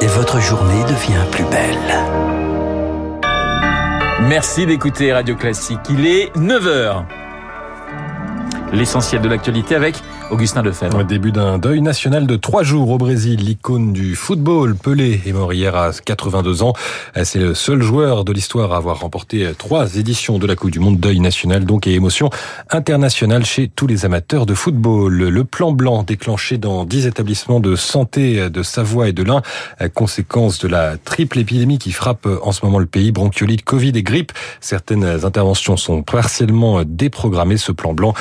Et votre journée devient plus belle. Merci d'écouter Radio Classique. Il est 9h. L'essentiel de l'actualité avec Augustin Lefebvre. Au début d'un deuil national de trois jours au Brésil, l'icône du football, Pelé, est mort hier à 82 ans. C'est le seul joueur de l'histoire à avoir remporté trois éditions de la Coupe du Monde. Deuil national donc et émotion internationale chez tous les amateurs de football. Le plan blanc déclenché dans dix établissements de santé de Savoie et de l'Ain, conséquence de la triple épidémie qui frappe en ce moment le pays, bronchiolite, Covid et grippe. Certaines interventions sont partiellement déprogrammées. Ce plan blanc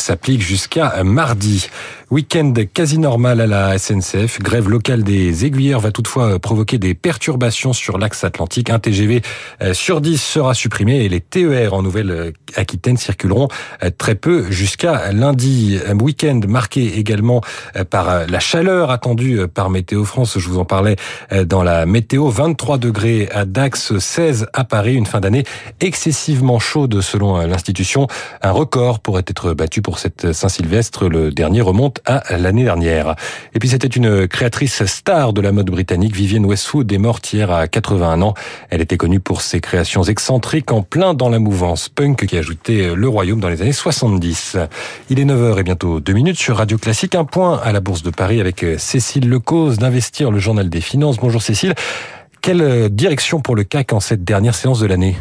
s'applique jusqu'à mardi. Week-end quasi normal à la SNCF. Grève locale des aiguilleurs va toutefois provoquer des perturbations sur l'axe atlantique. Un TGV euh, sur 10 sera supprimé et les TER en Nouvelle-Aquitaine circuleront euh, très peu jusqu'à lundi. Un week-end marqué également euh, par la chaleur attendue par Météo France. Je vous en parlais dans la météo. 23 degrés à Dax, 16 à Paris. Une fin d'année excessivement chaude selon l'institution. Un record pourrait être battu pour cette Saint-Sylvestre. Le dernier remonte à l'année dernière. Et puis c'était une créatrice star de la mode britannique, Vivienne Westwood, est morte hier à 81 ans. Elle était connue pour ses créations excentriques en plein dans la mouvance punk qui ajoutait le royaume dans les années 70. Il est 9h et bientôt 2 minutes sur Radio Classique. Un point à la Bourse de Paris avec Cécile Lecause d'Investir, le journal des finances. Bonjour Cécile. Quelle direction pour le CAC en cette dernière séance de l'année?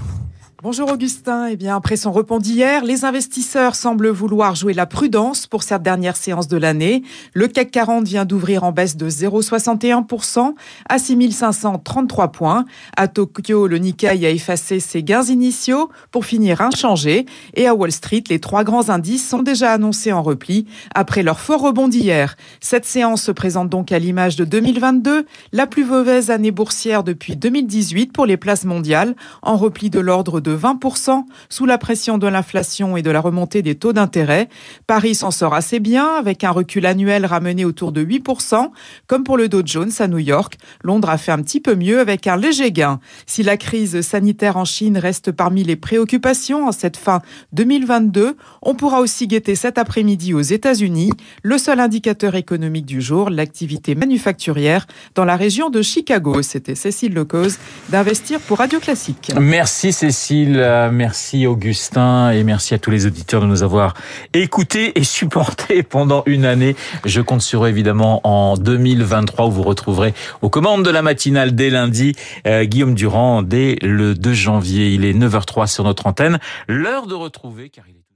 Bonjour Augustin. Eh bien, après son rebond d'hier, les investisseurs semblent vouloir jouer la prudence pour cette dernière séance de l'année. Le CAC 40 vient d'ouvrir en baisse de 0,61% à 6533 points. À Tokyo, le Nikkei a effacé ses gains initiaux pour finir inchangé. Et à Wall Street, les trois grands indices sont déjà annoncés en repli après leur fort rebond d'hier. Cette séance se présente donc à l'image de 2022, la plus mauvaise année boursière depuis 2018 pour les places mondiales, en repli de l'ordre de 20% sous la pression de l'inflation et de la remontée des taux d'intérêt. Paris s'en sort assez bien avec un recul annuel ramené autour de 8%, comme pour le Dow Jones à New York. Londres a fait un petit peu mieux avec un léger gain. Si la crise sanitaire en Chine reste parmi les préoccupations en cette fin 2022, on pourra aussi guetter cet après-midi aux États-Unis le seul indicateur économique du jour, l'activité manufacturière dans la région de Chicago. C'était Cécile Lecause d'Investir pour Radio Classique. Merci Cécile. Merci Augustin et merci à tous les auditeurs de nous avoir écoutés et supportés pendant une année. Je compte sur eux évidemment en 2023 où vous retrouverez aux commandes de la matinale dès lundi euh, Guillaume Durand dès le 2 janvier. Il est 9h03 sur notre antenne. L'heure de retrouver car il est